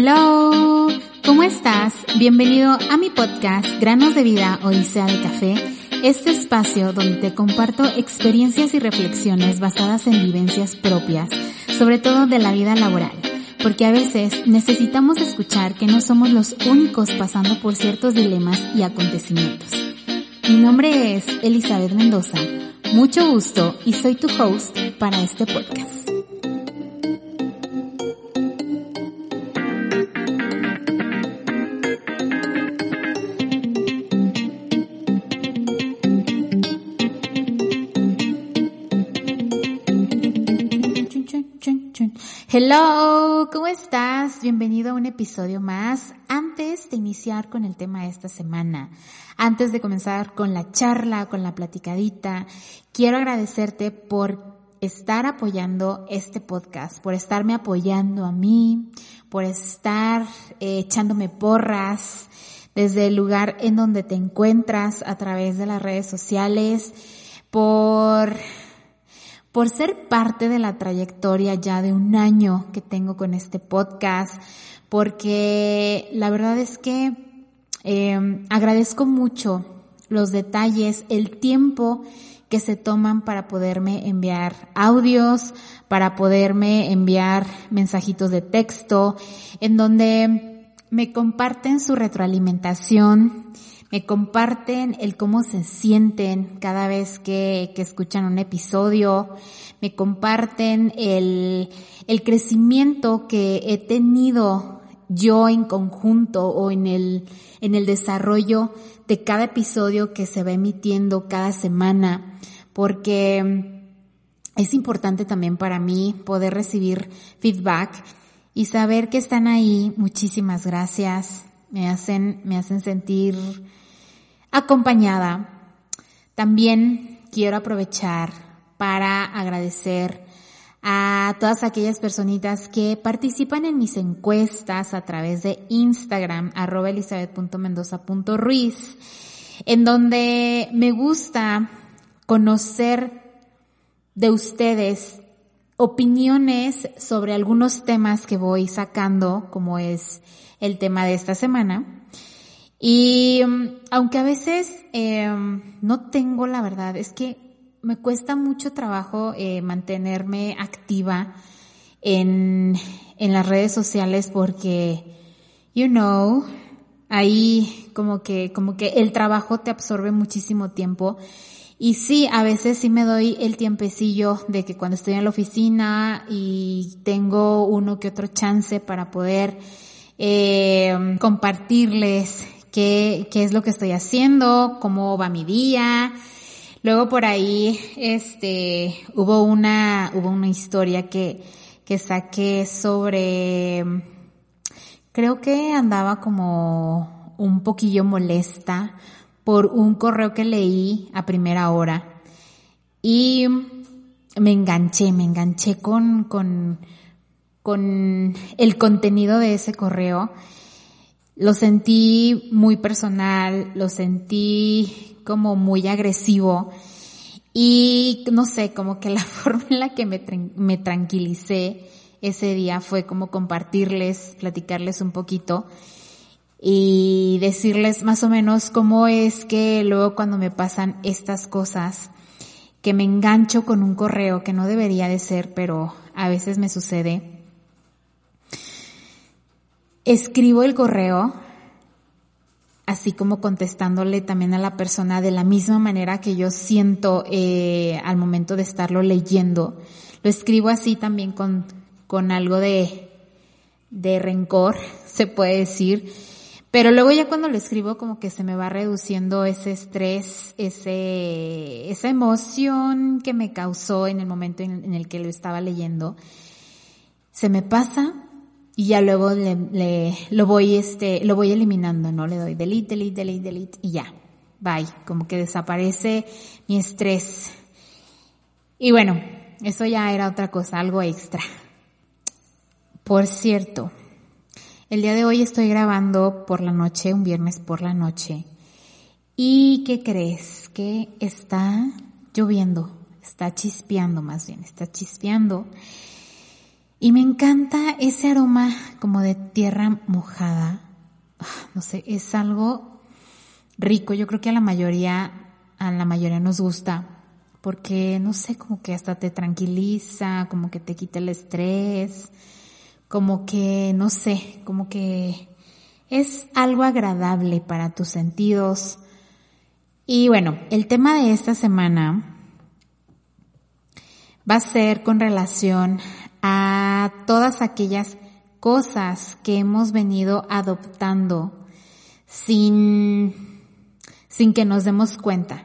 Hello, ¿cómo estás? Bienvenido a mi podcast Granos de Vida Odisea de Café, este espacio donde te comparto experiencias y reflexiones basadas en vivencias propias, sobre todo de la vida laboral, porque a veces necesitamos escuchar que no somos los únicos pasando por ciertos dilemas y acontecimientos. Mi nombre es Elizabeth Mendoza, mucho gusto y soy tu host para este podcast. Hello, ¿cómo estás? Bienvenido a un episodio más. Antes de iniciar con el tema de esta semana, antes de comenzar con la charla, con la platicadita, quiero agradecerte por estar apoyando este podcast, por estarme apoyando a mí, por estar eh, echándome porras desde el lugar en donde te encuentras a través de las redes sociales, por por ser parte de la trayectoria ya de un año que tengo con este podcast, porque la verdad es que eh, agradezco mucho los detalles, el tiempo que se toman para poderme enviar audios, para poderme enviar mensajitos de texto, en donde me comparten su retroalimentación, me comparten el cómo se sienten cada vez que, que escuchan un episodio, me comparten el, el crecimiento que he tenido yo en conjunto o en el, en el desarrollo de cada episodio que se va emitiendo cada semana, porque es importante también para mí poder recibir feedback y saber que están ahí. Muchísimas gracias. Me hacen, me hacen sentir acompañada. También quiero aprovechar para agradecer a todas aquellas personitas que participan en mis encuestas a través de Instagram, arroba elizabeth.mendoza.ruiz, en donde me gusta conocer de ustedes opiniones sobre algunos temas que voy sacando, como es el tema de esta semana. Y mm, aunque a veces eh, no tengo la verdad, es que me cuesta mucho trabajo eh, mantenerme activa en, en las redes sociales porque, you know, ahí como que, como que el trabajo te absorbe muchísimo tiempo. Y sí, a veces sí me doy el tiempecillo de que cuando estoy en la oficina y tengo uno que otro chance para poder eh, compartirles qué, qué es lo que estoy haciendo, cómo va mi día. Luego por ahí, este, hubo una, hubo una historia que, que saqué sobre, creo que andaba como un poquillo molesta por un correo que leí a primera hora y me enganché, me enganché con, con, con el contenido de ese correo. Lo sentí muy personal, lo sentí como muy agresivo. Y no sé, como que la forma en la que me, me tranquilicé ese día fue como compartirles, platicarles un poquito y decirles más o menos cómo es que luego cuando me pasan estas cosas, que me engancho con un correo que no debería de ser, pero a veces me sucede, escribo el correo, así como contestándole también a la persona de la misma manera que yo siento eh, al momento de estarlo leyendo. Lo escribo así también con, con algo de, de rencor, se puede decir. Pero luego ya cuando lo escribo como que se me va reduciendo ese estrés, ese, esa emoción que me causó en el momento en el que lo estaba leyendo. Se me pasa y ya luego le, lo voy este lo voy eliminando, ¿no? Le doy delete, delete, delete, delete y ya. Bye, como que desaparece mi estrés. Y bueno, eso ya era otra cosa, algo extra. Por cierto, el día de hoy estoy grabando por la noche, un viernes por la noche. ¿Y qué crees? Que está lloviendo, está chispeando más bien, está chispeando. Y me encanta ese aroma como de tierra mojada. Ah, no sé, es algo rico. Yo creo que a la mayoría, a la mayoría nos gusta. Porque, no sé, como que hasta te tranquiliza, como que te quita el estrés, como que, no sé, como que es algo agradable para tus sentidos. Y bueno, el tema de esta semana va a ser con relación a todas aquellas cosas que hemos venido adoptando sin, sin que nos demos cuenta.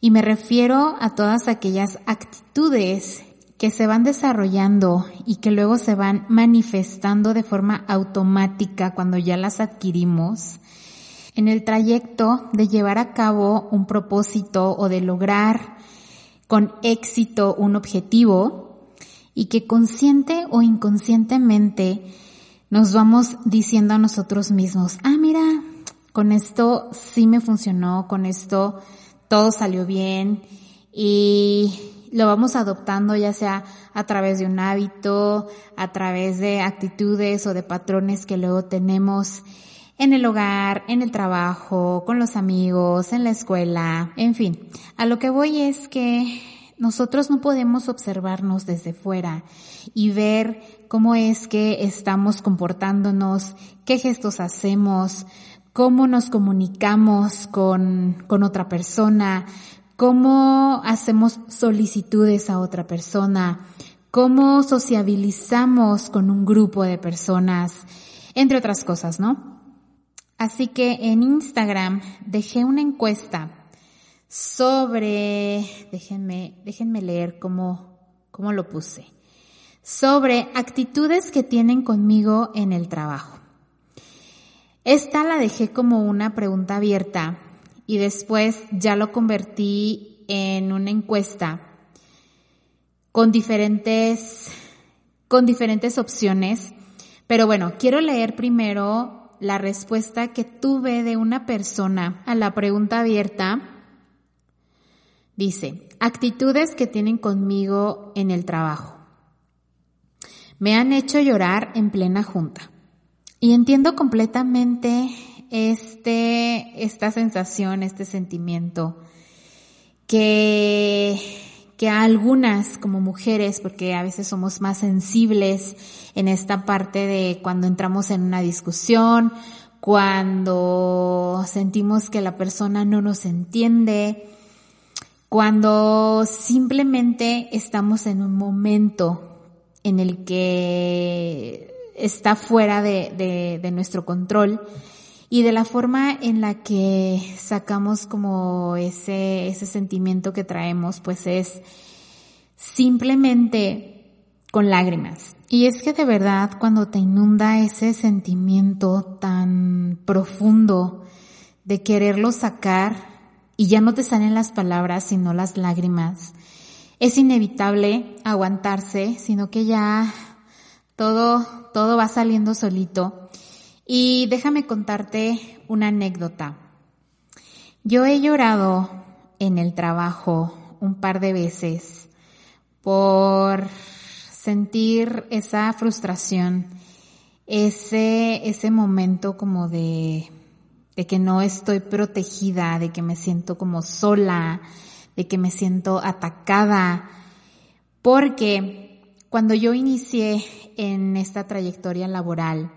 Y me refiero a todas aquellas actitudes que se van desarrollando y que luego se van manifestando de forma automática cuando ya las adquirimos en el trayecto de llevar a cabo un propósito o de lograr con éxito un objetivo y que consciente o inconscientemente nos vamos diciendo a nosotros mismos, ah, mira, con esto sí me funcionó, con esto todo salió bien y lo vamos adoptando ya sea a través de un hábito, a través de actitudes o de patrones que luego tenemos en el hogar, en el trabajo, con los amigos, en la escuela, en fin. A lo que voy es que nosotros no podemos observarnos desde fuera y ver cómo es que estamos comportándonos, qué gestos hacemos, cómo nos comunicamos con, con otra persona, cómo hacemos solicitudes a otra persona, cómo sociabilizamos con un grupo de personas, entre otras cosas, ¿no? Así que en Instagram dejé una encuesta sobre, déjenme, déjenme leer cómo, cómo lo puse, sobre actitudes que tienen conmigo en el trabajo. Esta la dejé como una pregunta abierta y después ya lo convertí en una encuesta con diferentes, con diferentes opciones. Pero bueno, quiero leer primero la respuesta que tuve de una persona a la pregunta abierta. Dice, actitudes que tienen conmigo en el trabajo. Me han hecho llorar en plena junta. Y entiendo completamente este, esta sensación, este sentimiento, que, que algunas como mujeres, porque a veces somos más sensibles en esta parte de cuando entramos en una discusión, cuando sentimos que la persona no nos entiende, cuando simplemente estamos en un momento en el que está fuera de, de, nuestro control y de la forma en la que sacamos como ese, ese sentimiento que traemos, pues es simplemente con lágrimas. Y es que de verdad cuando te inunda ese sentimiento tan profundo de quererlo sacar y ya no te salen las palabras sino las lágrimas, es inevitable aguantarse, sino que ya todo, todo va saliendo solito y déjame contarte una anécdota. Yo he llorado en el trabajo un par de veces por sentir esa frustración, ese, ese momento como de, de que no estoy protegida, de que me siento como sola, de que me siento atacada, porque cuando yo inicié en esta trayectoria laboral,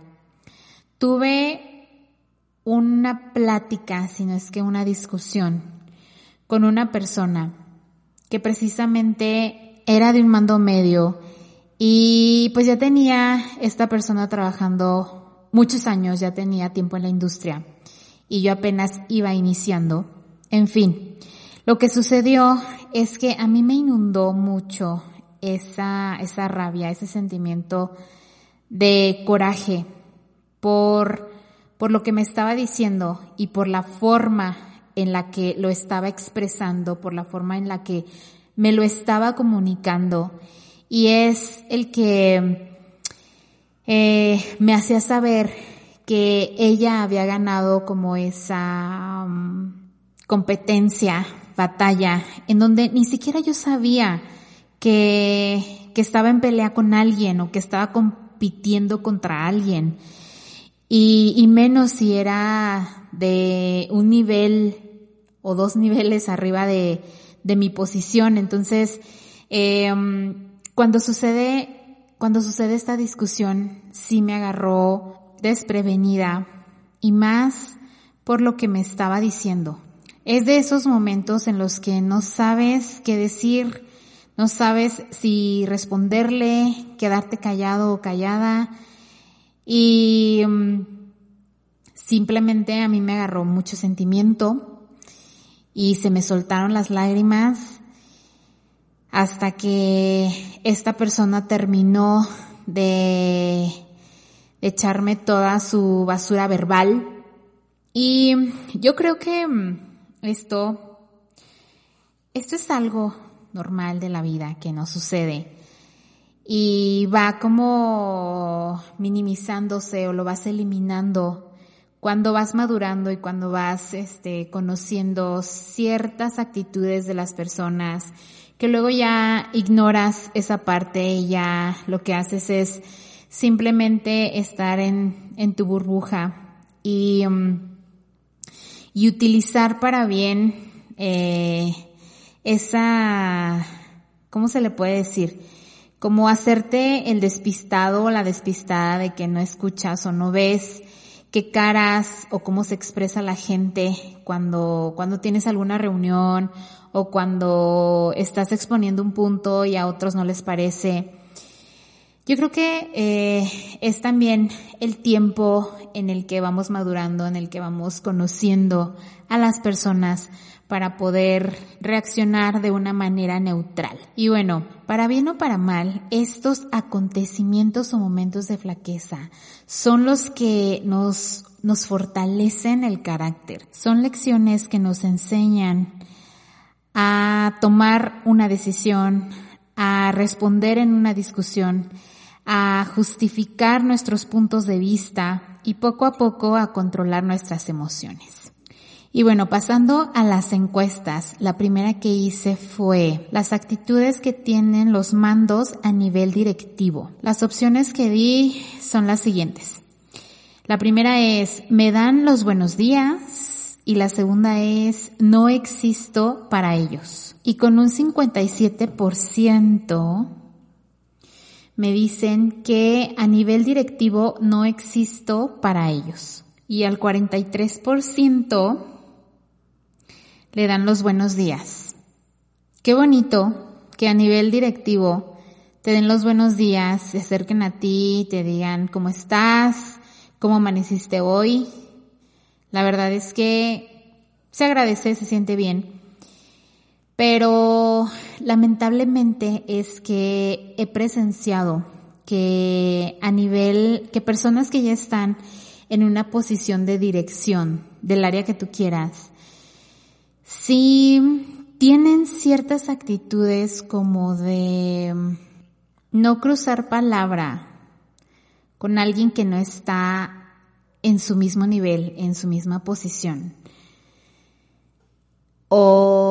Tuve una plática, si no es que una discusión, con una persona que precisamente era de un mando medio y pues ya tenía esta persona trabajando muchos años, ya tenía tiempo en la industria y yo apenas iba iniciando. En fin, lo que sucedió es que a mí me inundó mucho esa, esa rabia, ese sentimiento de coraje, por, por lo que me estaba diciendo y por la forma en la que lo estaba expresando, por la forma en la que me lo estaba comunicando. Y es el que eh, me hacía saber que ella había ganado como esa um, competencia, batalla, en donde ni siquiera yo sabía que, que estaba en pelea con alguien o que estaba compitiendo contra alguien. Y, y menos si era de un nivel o dos niveles arriba de, de mi posición. Entonces, eh, cuando sucede, cuando sucede esta discusión, sí me agarró desprevenida y más por lo que me estaba diciendo. Es de esos momentos en los que no sabes qué decir, no sabes si responderle, quedarte callado o callada y mm, simplemente a mí me agarró mucho sentimiento y se me soltaron las lágrimas hasta que esta persona terminó de echarme toda su basura verbal. Y yo creo que mm, esto, esto es algo normal de la vida que nos sucede y va como minimizándose o lo vas eliminando cuando vas madurando y cuando vas este conociendo ciertas actitudes de las personas que luego ya ignoras esa parte y ya lo que haces es simplemente estar en, en tu burbuja y, um, y utilizar para bien eh, esa, ¿cómo se le puede decir? Como hacerte el despistado o la despistada de que no escuchas o no ves qué caras o cómo se expresa la gente cuando, cuando tienes alguna reunión o cuando estás exponiendo un punto y a otros no les parece. Yo creo que eh, es también el tiempo en el que vamos madurando, en el que vamos conociendo a las personas para poder reaccionar de una manera neutral. Y bueno, para bien o para mal, estos acontecimientos o momentos de flaqueza son los que nos, nos fortalecen el carácter. Son lecciones que nos enseñan a tomar una decisión, a responder en una discusión, a justificar nuestros puntos de vista y poco a poco a controlar nuestras emociones. Y bueno, pasando a las encuestas, la primera que hice fue las actitudes que tienen los mandos a nivel directivo. Las opciones que di son las siguientes. La primera es, me dan los buenos días, y la segunda es no existo para ellos. Y con un 57% me dicen que a nivel directivo no existo para ellos. Y al 43% le dan los buenos días. Qué bonito que a nivel directivo te den los buenos días, se acerquen a ti, te digan cómo estás, cómo amaneciste hoy, la verdad es que se agradece, se siente bien. Pero lamentablemente es que he presenciado que a nivel, que personas que ya están en una posición de dirección del área que tú quieras, sí tienen ciertas actitudes como de no cruzar palabra con alguien que no está en su mismo nivel, en su misma posición. O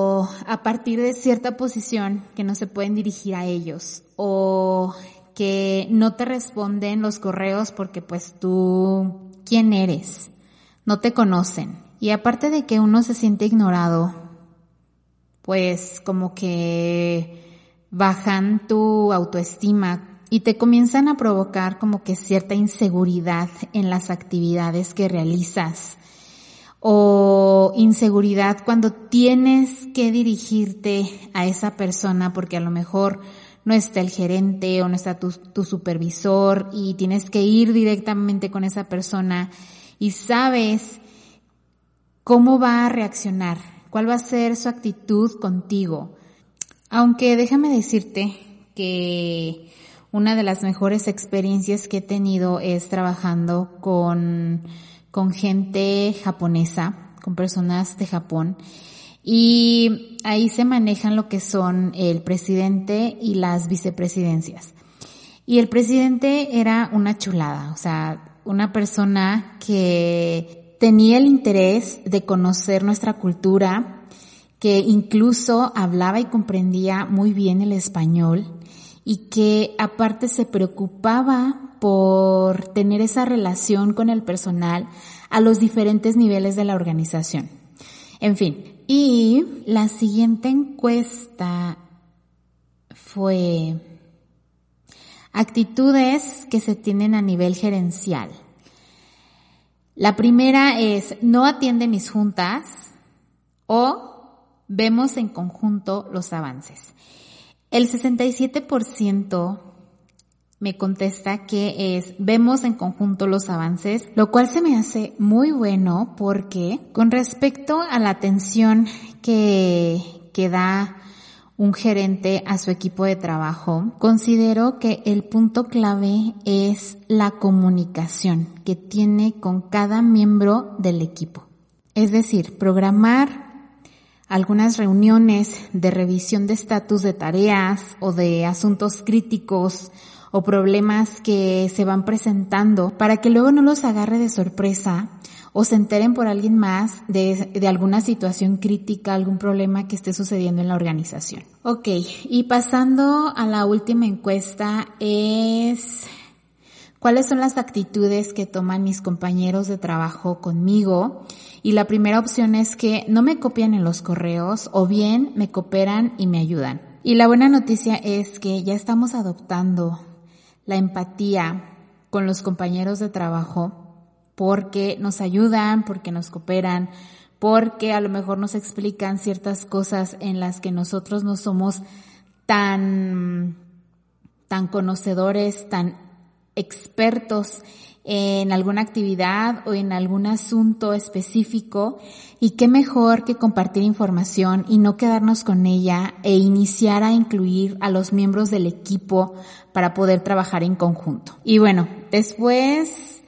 a partir de cierta posición que no se pueden dirigir a ellos. O que no te responden los correos porque pues tú, ¿quién eres? No te conocen. Y aparte de que uno se siente ignorado, pues como que bajan tu autoestima y te comienzan a provocar como que cierta inseguridad en las actividades que realizas o inseguridad cuando tienes que dirigirte a esa persona porque a lo mejor no está el gerente o no está tu, tu, supervisor y tienes que ir directamente con esa persona y sabes cómo va a reaccionar, cuál va a ser su actitud contigo. Aunque déjame decirte que una de las mejores experiencias que he tenido es trabajando con, con gente japonesa, con personas de Japón. Y ahí se manejan lo que son el presidente y las vicepresidencias. Y el presidente era una chulada, o sea, una persona que tenía el interés de conocer nuestra cultura, que incluso hablaba y comprendía muy bien el español y que aparte se preocupaba por tener esa relación con el personal a los diferentes niveles de la organización. En fin, y la siguiente encuesta fue actitudes que se tienen a nivel gerencial. La primera es no atiende mis juntas o vemos en conjunto los avances. El 67% me contesta que es vemos en conjunto los avances, lo cual se me hace muy bueno porque con respecto a la atención que, que da un gerente a su equipo de trabajo, considero que el punto clave es la comunicación que tiene con cada miembro del equipo. Es decir, programar algunas reuniones de revisión de estatus de tareas o de asuntos críticos o problemas que se van presentando para que luego no los agarre de sorpresa o se enteren por alguien más de, de, alguna situación crítica, algún problema que esté sucediendo en la organización. Ok, y pasando a la última encuesta es cuáles son las actitudes que toman mis compañeros de trabajo conmigo. Y la primera opción es que no me copian en los correos o bien me cooperan y me ayudan. Y la buena noticia es que ya estamos adoptando la empatía con los compañeros de trabajo porque nos ayudan, porque nos cooperan, porque a lo mejor nos explican ciertas cosas en las que nosotros no somos tan, tan conocedores, tan expertos en alguna actividad o en algún asunto específico y qué mejor que compartir información y no quedarnos con ella e iniciar a incluir a los miembros del equipo para poder trabajar en conjunto. Y bueno, después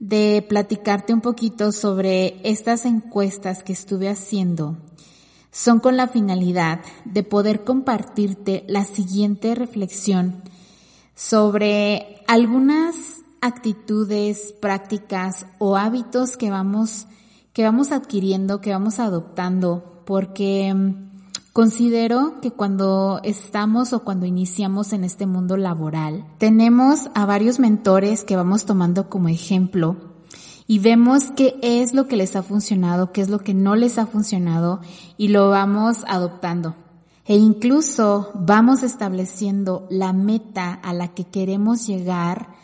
de platicarte un poquito sobre estas encuestas que estuve haciendo, son con la finalidad de poder compartirte la siguiente reflexión sobre algunas actitudes, prácticas o hábitos que vamos, que vamos adquiriendo, que vamos adoptando, porque mm, considero que cuando estamos o cuando iniciamos en este mundo laboral, tenemos a varios mentores que vamos tomando como ejemplo y vemos qué es lo que les ha funcionado, qué es lo que no les ha funcionado y lo vamos adoptando. E incluso vamos estableciendo la meta a la que queremos llegar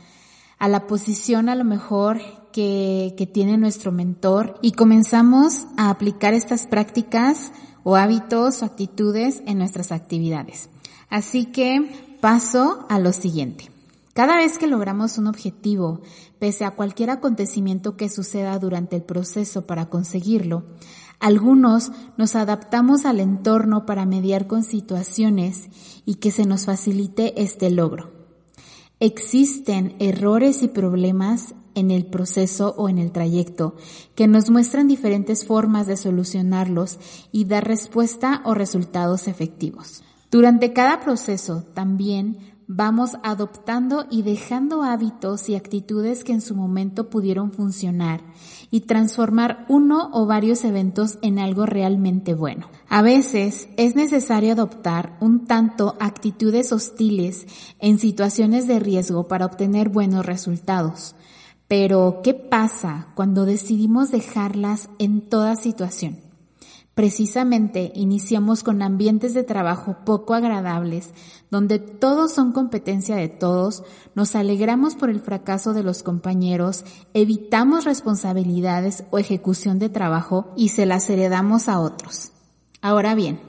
a la posición a lo mejor que, que tiene nuestro mentor y comenzamos a aplicar estas prácticas o hábitos o actitudes en nuestras actividades. Así que paso a lo siguiente. Cada vez que logramos un objetivo, pese a cualquier acontecimiento que suceda durante el proceso para conseguirlo, algunos nos adaptamos al entorno para mediar con situaciones y que se nos facilite este logro. Existen errores y problemas en el proceso o en el trayecto que nos muestran diferentes formas de solucionarlos y dar respuesta o resultados efectivos. Durante cada proceso también vamos adoptando y dejando hábitos y actitudes que en su momento pudieron funcionar y transformar uno o varios eventos en algo realmente bueno. A veces es necesario adoptar un tanto actitudes hostiles en situaciones de riesgo para obtener buenos resultados. Pero, ¿qué pasa cuando decidimos dejarlas en toda situación? Precisamente iniciamos con ambientes de trabajo poco agradables, donde todos son competencia de todos, nos alegramos por el fracaso de los compañeros, evitamos responsabilidades o ejecución de trabajo y se las heredamos a otros. Ahora bien,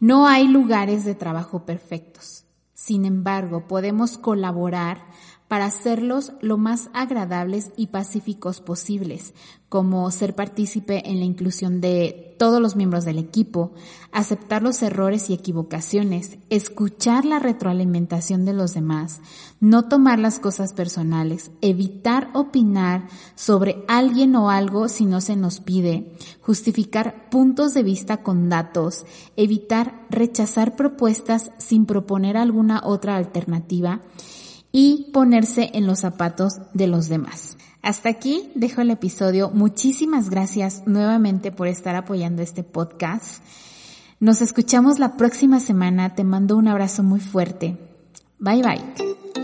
no hay lugares de trabajo perfectos. Sin embargo, podemos colaborar para hacerlos lo más agradables y pacíficos posibles, como ser partícipe en la inclusión de todos los miembros del equipo, aceptar los errores y equivocaciones, escuchar la retroalimentación de los demás, no tomar las cosas personales, evitar opinar sobre alguien o algo si no se nos pide, justificar puntos de vista con datos, evitar rechazar propuestas sin proponer alguna otra alternativa, y ponerse en los zapatos de los demás. Hasta aquí dejo el episodio. Muchísimas gracias nuevamente por estar apoyando este podcast. Nos escuchamos la próxima semana. Te mando un abrazo muy fuerte. Bye bye.